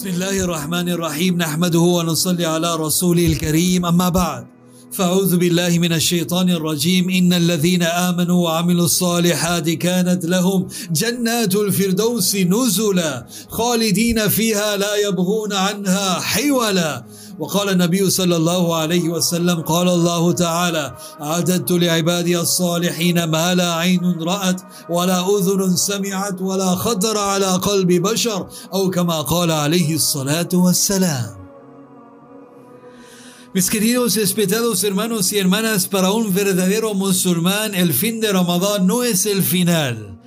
بسم الله الرحمن الرحيم نحمده ونصلي على رسوله الكريم أما بعد فأعوذ بالله من الشيطان الرجيم إن الذين آمنوا وعملوا الصالحات كانت لهم جنات الفردوس نزلا خالدين فيها لا يبغون عنها حولا. وقال النبي صلى الله عليه وسلم قال الله تعالى أعددت لعبادي الصالحين ما لا عين رأت ولا أذن سمعت ولا خطر على قلب بشر أو كما قال عليه الصلاة والسلام Mis queridos respetados hermanos y hermanas, para un verdadero musulmán el fin de Ramadán no es el final.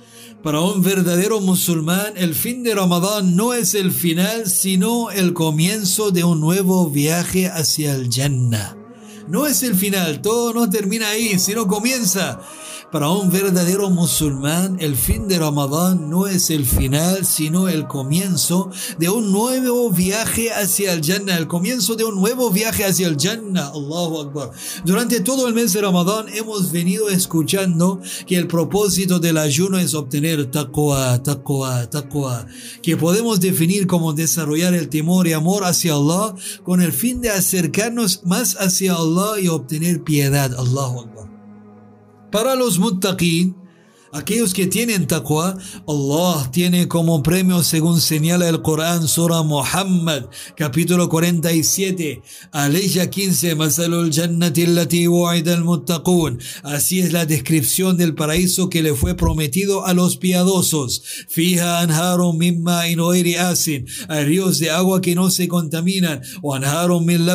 Para un verdadero musulmán el fin de Ramadán no es el final, sino el comienzo de un nuevo viaje hacia el Jannah. No es el final, todo no termina ahí, sino comienza. Para un verdadero musulmán, el fin de Ramadán no es el final, sino el comienzo de un nuevo viaje hacia el Jannah, el comienzo de un nuevo viaje hacia el Jannah. Allahu Akbar. Durante todo el mes de Ramadán hemos venido escuchando que el propósito del ayuno es obtener taqwa, taqwa, taqwa, que podemos definir como desarrollar el temor y amor hacia Allah con el fin de acercarnos más hacia Allah y obtener piedad. Allahu Akbar. Para los muttaqin, aquellos que tienen taqwa, Allah tiene como premio, según señala el Corán, Surah Muhammad, capítulo 47, aleya 15, Masalul Jannati allati wa'ida al-muttaqun. Así es la descripción del paraíso que le fue prometido a los piadosos. Fija anharum mimma in asin. Ríos de agua que no se contaminan. O anharum min.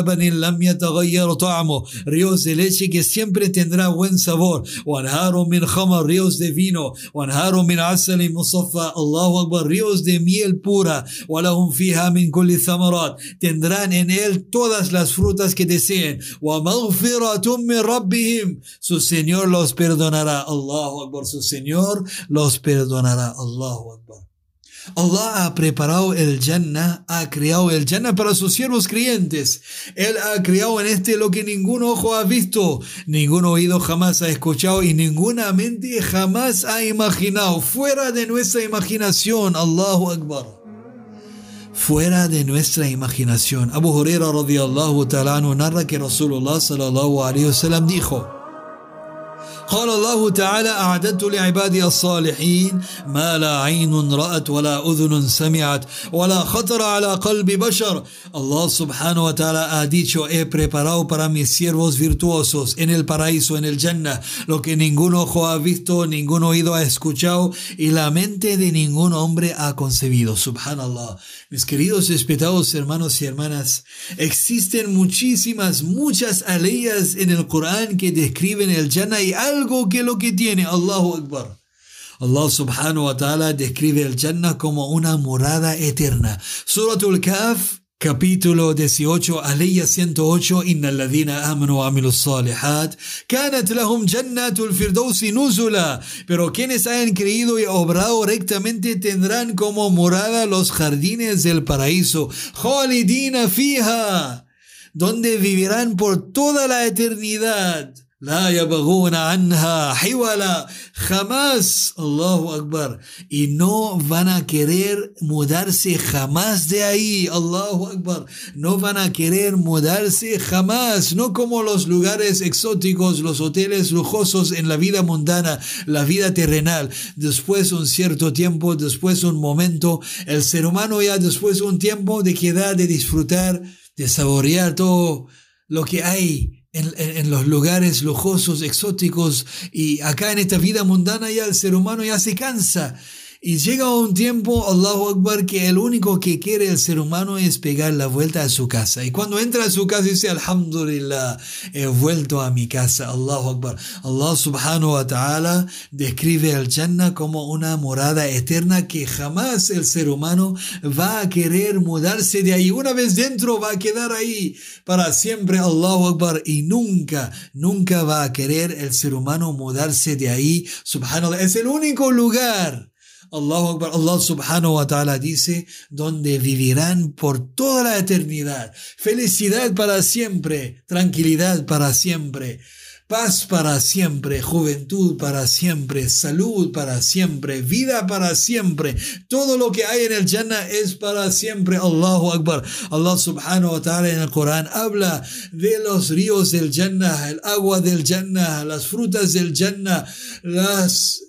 Ríos de leche que siempre tendrá buen sabor. O anharum min. Ríos de vino. O anharum min asali musaffa. Allahu Akbar. Ríos de miel pura. Walahum fiha min kulli thamarat. Tendrán en él todas las frutas que deseen. Maghfiratum min rabbihim. Su Señor los perdonará. Allahu Akbar. Su Señor los perdonará. Allahu Akbar. Allah ha preparado el Jannah, ha creado el Jannah para sus siervos creyentes. Él ha creado en este lo que ningún ojo ha visto, ningún oído jamás ha escuchado y ninguna mente jamás ha imaginado. Fuera de nuestra imaginación, Allahu Akbar. Fuera de nuestra imaginación. Abu Huraira radiyallahu ta'ala narra que Rasulullah sallallahu alayhi wa sallam dijo. قال الله تعالى أعددت لعبادي الصالحين ما لا عين رأت ولا أذن سمعت ولا خطر على قلب بشر Allah subhanahu wa ta'ala ha dicho he preparado para mis siervos virtuosos en el paraíso, en el Jannah lo que ningún ojo ha visto, ningún oído ha escuchado y la mente de ningún hombre ha concebido subhanallah mis queridos respetados hermanos y hermanas existen muchísimas, muchas aleyas en el Corán que describen el Jannah y algo que lo que tiene Allahu Akbar Allah subhanahu wa ta'ala describe el Jannah como una morada eterna. Suratul Kaf, capítulo 18, aleya 108, Inna alladhina amanu wa amilu salihat, kanat lahum jannatul firdausi nuzula. Pero quienes hayan creído y obrado rectamente tendrán como morada los jardines del paraíso. Khalidina fiha, donde vivirán por toda la eternidad. La yabaguna anha hiwala jamás. Allahu Akbar. Y no van a querer mudarse jamás de ahí. Allahu Akbar. No van a querer mudarse jamás. No como los lugares exóticos, los hoteles lujosos en la vida mundana, la vida terrenal. Después un cierto tiempo, después un momento, el ser humano ya después un tiempo de quedar, de disfrutar, de saborear todo lo que hay en, en, los lugares lujosos, exóticos, y acá en esta vida mundana ya el ser humano ya se cansa. Y llega un tiempo, Allahu Akbar, que el único que quiere el ser humano es pegar la vuelta a su casa. Y cuando entra a su casa dice, Alhamdulillah, he vuelto a mi casa. Allahu Akbar. Allah subhanahu wa ta'ala describe al Jannah como una morada eterna que jamás el ser humano va a querer mudarse de ahí. Una vez dentro va a quedar ahí para siempre. Allahu Akbar. Y nunca, nunca va a querer el ser humano mudarse de ahí. Subhanallah. Es el único lugar Allahu Akbar, Allah subhanahu wa ta'ala dice, donde vivirán por toda la eternidad. Felicidad para siempre, tranquilidad para siempre. Paz para siempre, juventud para siempre, salud para siempre, vida para siempre. Todo lo que hay en el Jannah es para siempre. Allahu Akbar. Allah subhanahu wa ta'ala en el Corán habla de los ríos del Jannah, el agua del Jannah, las frutas del Jannah, las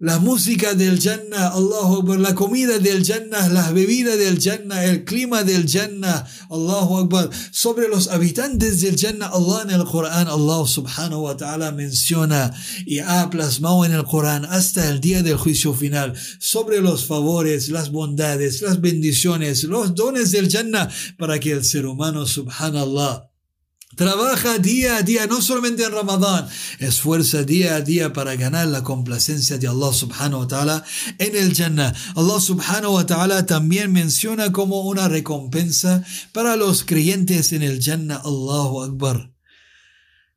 la música del Jannah, Allahu Akbar, la comida del Jannah, las bebidas del Jannah, el clima del Jannah, Allahu Akbar. Sobre los habitantes del Jannah, Allah en el Corán, Allah subhanahu wa ta'ala menciona y ha plasmado en el Corán hasta el día del juicio final sobre los favores, las bondades, las bendiciones, los dones del Jannah para que el ser humano, subhanallah, Trabaja día a día, no solamente en Ramadán, esfuerza día a día para ganar la complacencia de Allah subhanahu wa ta'ala en el Jannah. Allah subhanahu wa ta'ala también menciona como una recompensa para los creyentes en el Jannah, Allahu Akbar.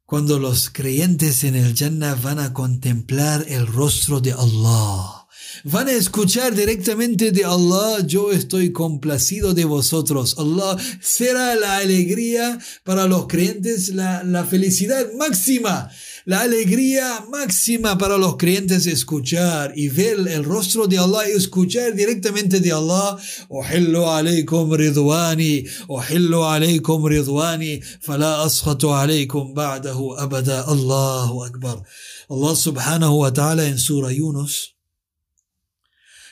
Cuando los creyentes en el Jannah van a contemplar el rostro de Allah van a escuchar directamente de Allah, yo estoy complacido de vosotros. Allah será la alegría para los creyentes, la, la felicidad máxima. La alegría máxima para los creyentes escuchar y ver el rostro de Allah y escuchar directamente de Allah. Uhillu alaykum ridwani, uhillu alaykum ridwani, fala askhatu alaykum ba'dahu abada. Allahu Akbar. Allah subhanahu wa ta'ala en Surah Yunus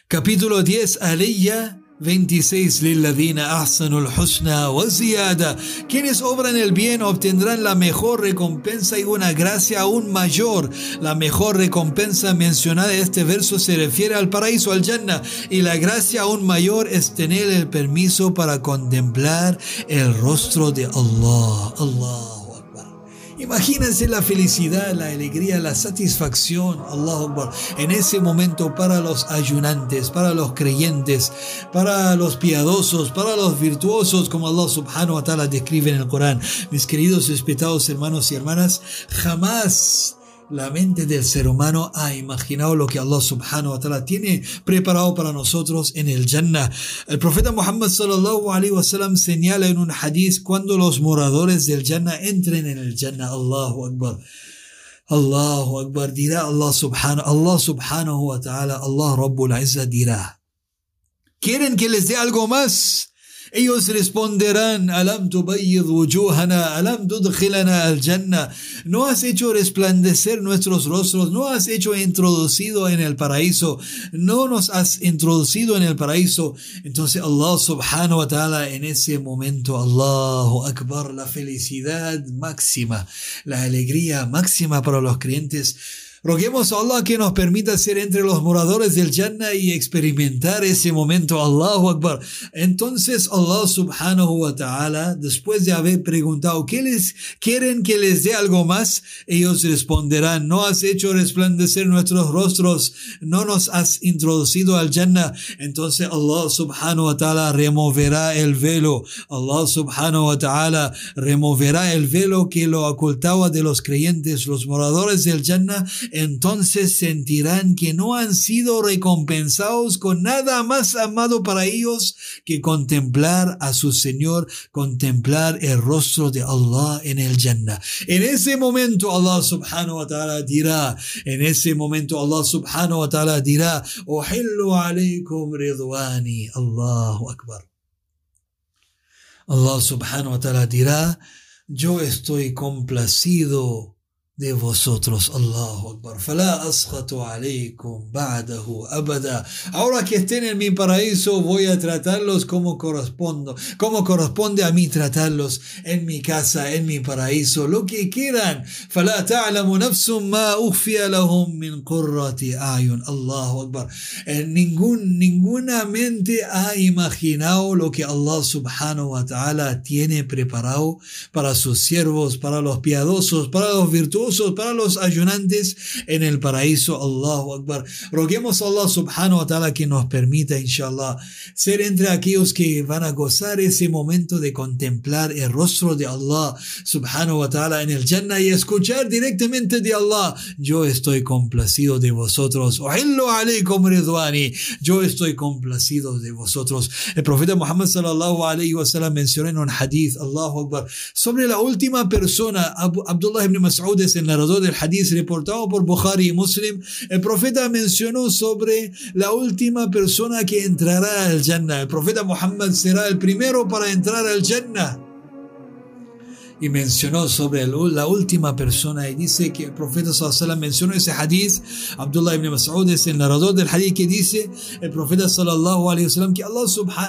Capítulo 10, Aliyah 26 Lilladina ahsanul husna wa ziyada. Quienes obran el bien obtendrán la mejor recompensa y una gracia aún mayor. La mejor recompensa mencionada en este verso se refiere al paraíso, al Jannah, y la gracia aún mayor es tener el permiso para contemplar el rostro de Allah. Allah. Imagínense la felicidad, la alegría, la satisfacción, Allah en ese momento para los ayunantes, para los creyentes, para los piadosos, para los virtuosos, como Allah subhanahu wa ta'ala describe en el Corán. Mis queridos respetados hermanos y hermanas, jamás la mente del ser humano ha imaginado lo que Allah subhanahu wa ta'ala tiene preparado para nosotros en el Jannah. El profeta Muhammad sallallahu alaihi wasallam señala en un hadith cuando los moradores del Jannah entren en el Jannah. Allahu Akbar. Allahu Akbar dirá Allah subhanahu, Allah subhanahu wa ta'ala, Allah Rabbul Izzah dirá. ¿Quieren que les dé algo más? Ellos responderán, Alam wujuhana, Alam al jannah. No has hecho resplandecer nuestros rostros, no has hecho introducido en el paraíso, no nos has introducido en el paraíso. Entonces Allah subhanahu wa ta'ala en ese momento, Allahu Akbar, la felicidad máxima, la alegría máxima para los creyentes Roguemos a Allah que nos permita ser entre los moradores del Jannah y experimentar ese momento. Allahu Akbar. Entonces Allah subhanahu wa ta'ala, después de haber preguntado, ¿qué les quieren que les dé algo más? Ellos responderán, no has hecho resplandecer nuestros rostros, no nos has introducido al Jannah. Entonces Allah subhanahu wa ta'ala removerá el velo. Allah subhanahu wa ta'ala removerá el velo que lo ocultaba de los creyentes, los moradores del Jannah entonces sentirán que no han sido recompensados con nada más amado para ellos que contemplar a su Señor, contemplar el rostro de Allah en el Jannah. En ese momento Allah subhanahu wa ta'ala dirá, en ese momento Allah subhanahu wa ta'ala dirá, Uhillu alaykum ridwani, Allahu Akbar. Allah subhanahu wa ta'ala dirá, yo estoy complacido de vosotros. Allahu Akbar. abada. Ahora que estén en mi paraíso, voy a tratarlos como correspondo, como corresponde a mí tratarlos en mi casa, en mi paraíso, lo que quieran. Allahu Akbar. En ningún, ninguna mente ha imaginado lo que Allah subhanahu wa ta'ala tiene preparado para sus siervos, para los piadosos, para los virtuosos para los ayunantes en el paraíso. Allahu Akbar. Roguemos a Allah subhanahu wa ta'ala que nos permita, inshallah, ser entre aquellos que van a gozar ese momento de contemplar el rostro de Allah subhanahu wa ta'ala en el Jannah y escuchar directamente de Allah. Yo estoy complacido de vosotros. Yo estoy complacido de vosotros. El profeta Muhammad sallallahu alayhi wa sallam mencionó en un hadith, Allahu Akbar, sobre la última persona, Abdullah ibn Mas'ud el narrador del hadith reportado por Bukhari y Muslim, el profeta mencionó sobre la última persona que entrará al Jannah. El profeta Muhammad será el primero para entrar al Jannah. Y mencionó sobre la última persona y dice que el profeta sallallahu mencionó ese hadith. Abdullah ibn Mas'ud es el narrador del hadith que dice el profeta sallallahu alaihi wasallam que Allah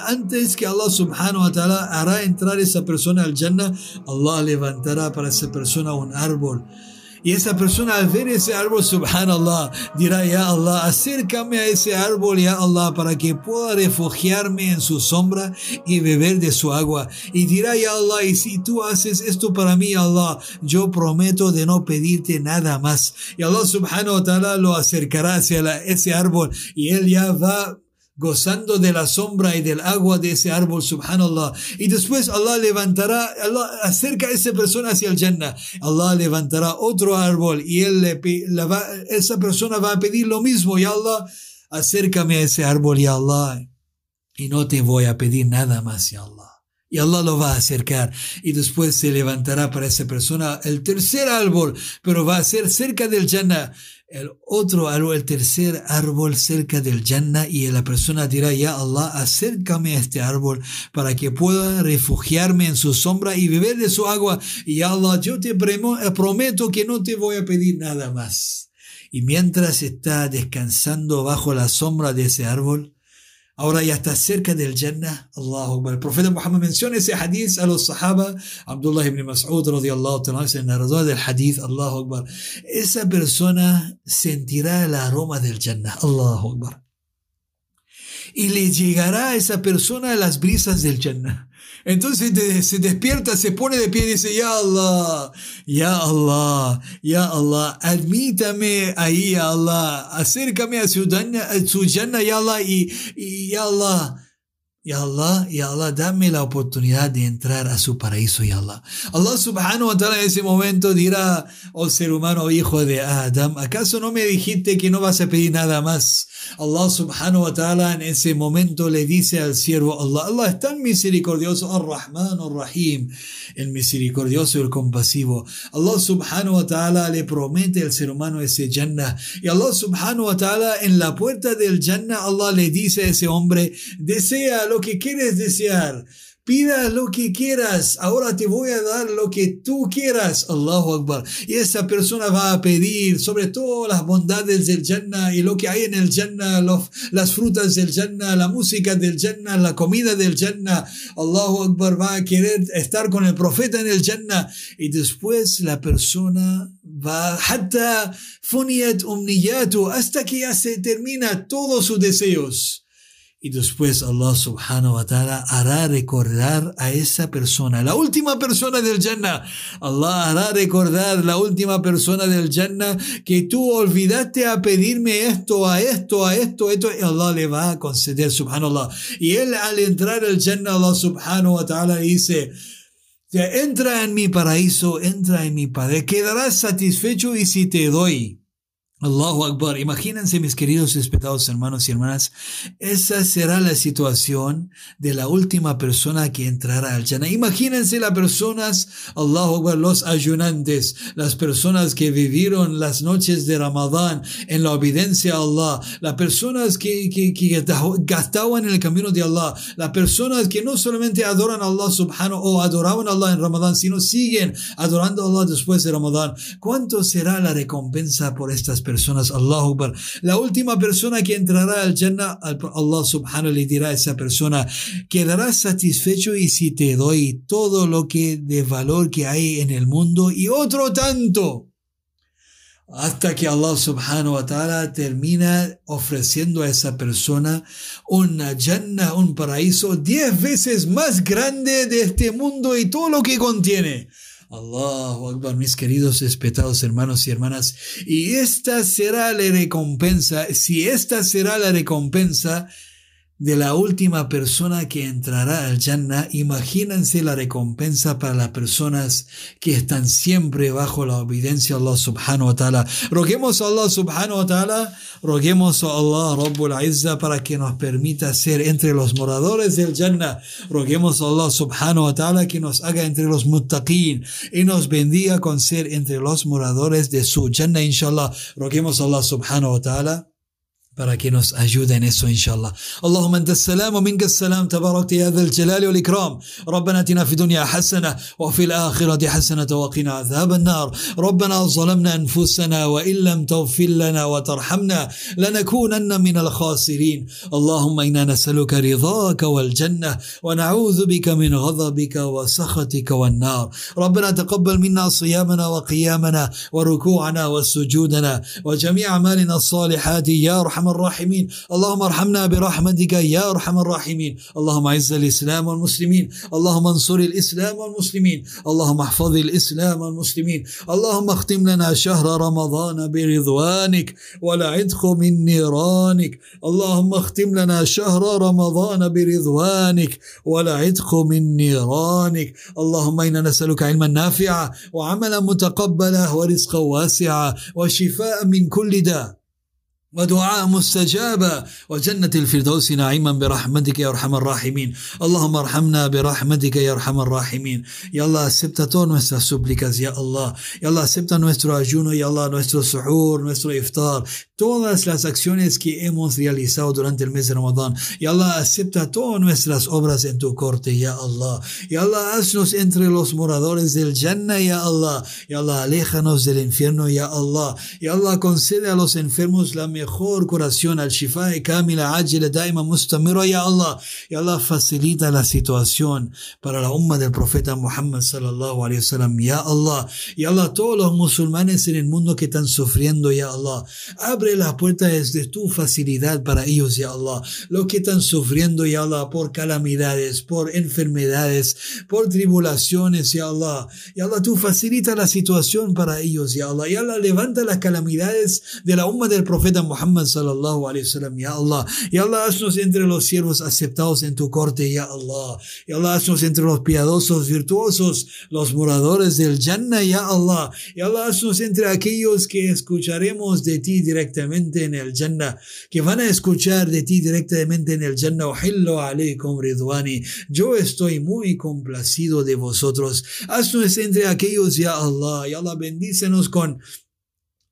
antes que Allah subhanahu wa ta'ala hará entrar esa persona al Jannah Allah levantará para esa persona un árbol y esa persona al ver ese árbol, subhanallah, dirá, ya Allah, acércame a ese árbol, ya Allah, para que pueda refugiarme en su sombra y beber de su agua. Y dirá, ya Allah, y si tú haces esto para mí, Allah, yo prometo de no pedirte nada más. Y Allah subhanahu wa ta'ala lo acercará hacia ese árbol y él ya va gozando de la sombra y del agua de ese árbol, subhanallah. Y después Allah levantará, Allah acerca a esa persona hacia el Jannah. Allah levantará otro árbol y él le, esa persona va a pedir lo mismo. Y Allah, acércame a ese árbol, ya Allah. Y no te voy a pedir nada más, ya Allah. Y Allah lo va a acercar y después se levantará para esa persona el tercer árbol, pero va a ser cerca del Jannah el otro árbol, el tercer árbol cerca del Jannah y la persona dirá, ya Allah, acércame a este árbol para que pueda refugiarme en su sombra y beber de su agua. Y Allah, yo te prometo que no te voy a pedir nada más. Y mientras está descansando bajo la sombra de ese árbol, Ahora ya está cerca del Jannah. Allahu Akbar. El profeta Muhammad menciona ese hadith a los sahaba. Abdullah ibn Mas'ud radiallahu ta'ala es el narrador del hadith. Allahu Akbar. Esa persona sentirá el aroma del Jannah. Allahu Akbar. Y le llegará a esa persona las brisas del Jannah. Entonces se despierta, se pone de pie y dice, Ya Allah, Ya Allah, Ya Allah, admítame ahí, Ya Allah, acércame a su Jannah, Ya Allah, y Ya Allah, Ya Allah, Ya Allah, dame la oportunidad de entrar a su paraíso, Ya Allah. Allah subhanahu wa ta'ala en ese momento dirá, oh ser humano, hijo de Adam, ¿acaso no me dijiste que no vas a pedir nada más? Allah subhanahu wa ta'ala en ese momento le dice al siervo Allah, Allah es tan misericordioso, Ar-Rahman, Ar-Rahim, el misericordioso y el compasivo. Allah subhanahu wa ta'ala le promete al ser humano ese Jannah. Y Allah subhanahu wa ta'ala en la puerta del Jannah, Allah le dice a ese hombre, desea lo que quieres desear. Pida lo que quieras, ahora te voy a dar lo que tú quieras, Allahu Akbar. Y esa persona va a pedir sobre todo las bondades del Jannah y lo que hay en el Jannah, las frutas del Jannah, la música del Jannah, la comida del Jannah. Allahu Akbar va a querer estar con el profeta en el Jannah. Y después la persona va, hasta hasta que ya se termina todos sus deseos. Y después Allah subhanahu wa ta'ala hará recordar a esa persona, la última persona del Jannah. Allah hará recordar la última persona del Jannah que tú olvidaste a pedirme esto, a esto, a esto, a esto. Y Allah le va a conceder, subhanallah. Y él al entrar al Jannah, Allah subhanahu wa ta'ala dice, entra en mi paraíso, entra en mi padre, quedarás satisfecho y si te doy Allahu Akbar. Imagínense, mis queridos respetados hermanos y hermanas, esa será la situación de la última persona que entrará al Jannah. Imagínense las personas, Allahu Akbar, los ayunantes, las personas que vivieron las noches de Ramadán en la obediencia a Allah, las personas que, que, que gastaban en el camino de Allah, las personas que no solamente adoran a Allah subhanahu o adoraban a Allah en Ramadán, sino siguen adorando a Allah después de Ramadán. ¿Cuánto será la recompensa por estas personas? Personas. Allahu Akbar. La última persona que entrará al Jannah, Allah subhanahu le dirá a esa persona, quedarás satisfecho y si te doy todo lo que de valor que hay en el mundo y otro tanto. Hasta que Allah subhanahu wa ta'ala termina ofreciendo a esa persona una Jannah, un paraíso diez veces más grande de este mundo y todo lo que contiene. Allahu Akbar, mis queridos respetados hermanos y hermanas. Y esta será la recompensa, si esta será la recompensa de la última persona que entrará al Jannah, imagínense la recompensa para las personas que están siempre bajo la obediencia a Allah subhanahu wa ta'ala. Roguemos a Allah subhanahu wa ta'ala, roguemos a Allah Rabbul Izza para que nos permita ser entre los moradores del Jannah. Roguemos a Allah subhanahu wa ta'ala que nos haga entre los muttaqin y nos bendiga con ser entre los moradores de su Jannah, inshallah. Roguemos a Allah subhanahu wa ta'ala para que nos ayude en eso إن شاء الله. اللهم أنت السلام ومنك السلام. تبارك يا ذا الجلال والإكرام. ربنا اتنا في الدنيا حسنة وفي الآخرة حسنة وقنا عذاب النار. ربنا ظلمنا أنفسنا وإن لم تغفر لنا وترحمنا لنكونن من الخاسرين. اللهم إنا نسألك رضاك والجنة ونعوذ بك من غضبك وسخطك والنار. ربنا تقبل منا صيامنا وقيامنا وركوعنا وسجودنا وجميع أعمالنا الصالحات يا أرحم الراحمين. اللهم ارحمنا برحمتك يا أرحم الراحمين. اللهم أعز الإسلام والمسلمين. اللهم انصر الإسلام والمسلمين. اللهم احفظ الإسلام والمسلمين. اللهم اختم لنا شهر رمضان برضوانك ولا عتق من نيرانك. اللهم اختم لنا شهر رمضان برضوانك ولا عتق من نيرانك. اللهم إنا نسألك علما نافعا وعملا متقبلا ورزقا واسعا وشفاء من كل داء. ودعاء مستجاب وجنة الفردوس نعيما برحمتك يا أرحم الراحمين. اللهم ارحمنا برحمتك يا أرحم الراحمين. يا الله سبت تون nuestras يا الله. يا الله سبت nuestro ayuno يا الله nuestro سحور nuestro إفطار. Todas las acciones que hemos realizado durante el mes de Ramadán. Ya Allah acepta todas nuestras obras en tu corte ya Allah. Ya Allah haznos entre los moradores del Jannah ya Allah. Ya Allah aléjanos del infierno ya Allah. Ya Allah concede a los enfermos la mejor curación al shifa y kamila ajila daima mustamira ya Allah. Ya Allah facilita la situación para la umma del profeta Muhammad sallallahu alaihi wasallam ya Allah. Ya Allah todos los musulmanes en el mundo que están sufriendo ya Allah. Abre las puertas de tu facilidad para ellos ya Allah. Los que están sufriendo ya Allah por calamidades por enfermedades por tribulaciones ya Allah. Ya Allah tú facilita la situación para ellos ya Allah. Ya Allah levanta las calamidades de la umma del profeta Muhammad sallallahu alaihi wasallam ya Allah. Ya Allah haznos entre los siervos aceptados en tu corte ya Allah. Ya Allah haznos entre los piadosos virtuosos los moradores del Jannah ya Allah. Ya Allah haznos entre aquellos que escucharemos de ti directamente en el Jannah que van a escuchar de ti directamente en el Jannah. Alaykum ridwani. Yo estoy muy complacido de vosotros. Haznos entre aquellos ya Allah ya Allah bendícenos con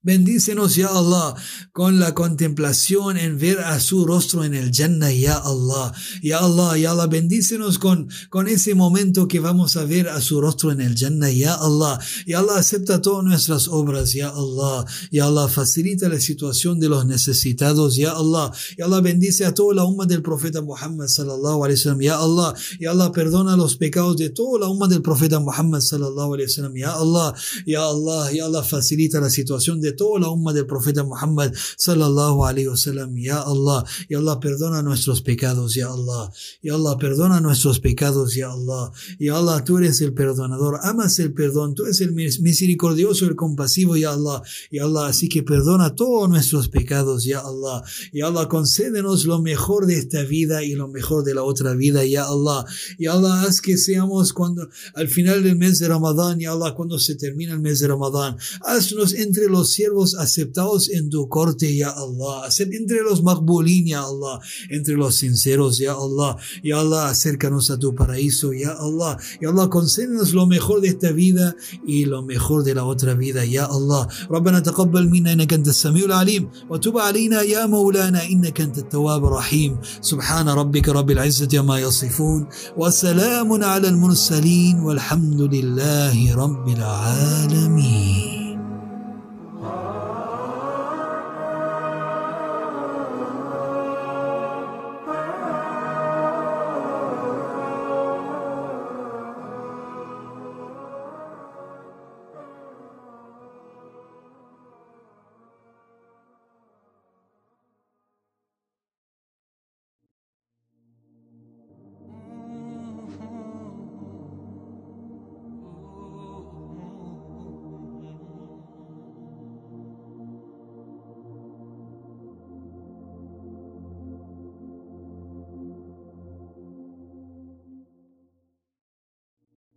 Bendícenos, ya Allah, con la contemplación en ver a su rostro en el Jannah, ya Allah. Ya Allah, ya Allah, bendícenos con, con ese momento que vamos a ver a su rostro en el Jannah, ya Allah. Ya Allah, acepta todas nuestras obras, ya Allah. Ya Allah, facilita la situación de los necesitados, ya Allah. Ya Allah, bendice a toda la umma del profeta Muhammad, sallallahu alaihi wasallam, ya Allah. Ya Allah, perdona los pecados de toda la umma del profeta Muhammad, sallallahu alaihi wasallam, ya Allah. Ya Allah, ya Allah, facilita la situación de toda la umma del profeta Muhammad sallallahu alaihi wasallam ya Allah ya Allah perdona nuestros pecados ya Allah. Ya Allah perdona nuestros pecados ya Allah. Ya Allah tú eres el perdonador amas el perdón tú eres el misericordioso el compasivo ya Allah. Ya Allah así que perdona todos nuestros pecados ya Allah. Ya Allah concédenos lo mejor de esta vida y lo mejor de la otra vida ya Allah. Ya Allah haz que seamos cuando al final del mes de Ramadán ya Allah cuando se termina el mes de Ramadán haznos entre los siervos aceptados en tu corte, ya Allah. Entre los makbulin, ya Allah. Entre los sinceros, ya Allah. Ya Allah, acércanos a tu paraíso, ya Allah. Ya Allah, concédenos lo mejor de esta vida y lo mejor de la otra vida, ya Allah. ربنا تقبل منا إنك أنت السميع العليم وتب علينا يا مولانا إنك أنت التواب الرحيم سبحان ربك رب العزة عما يصفون وسلام على المرسلين والحمد لله رب العالمين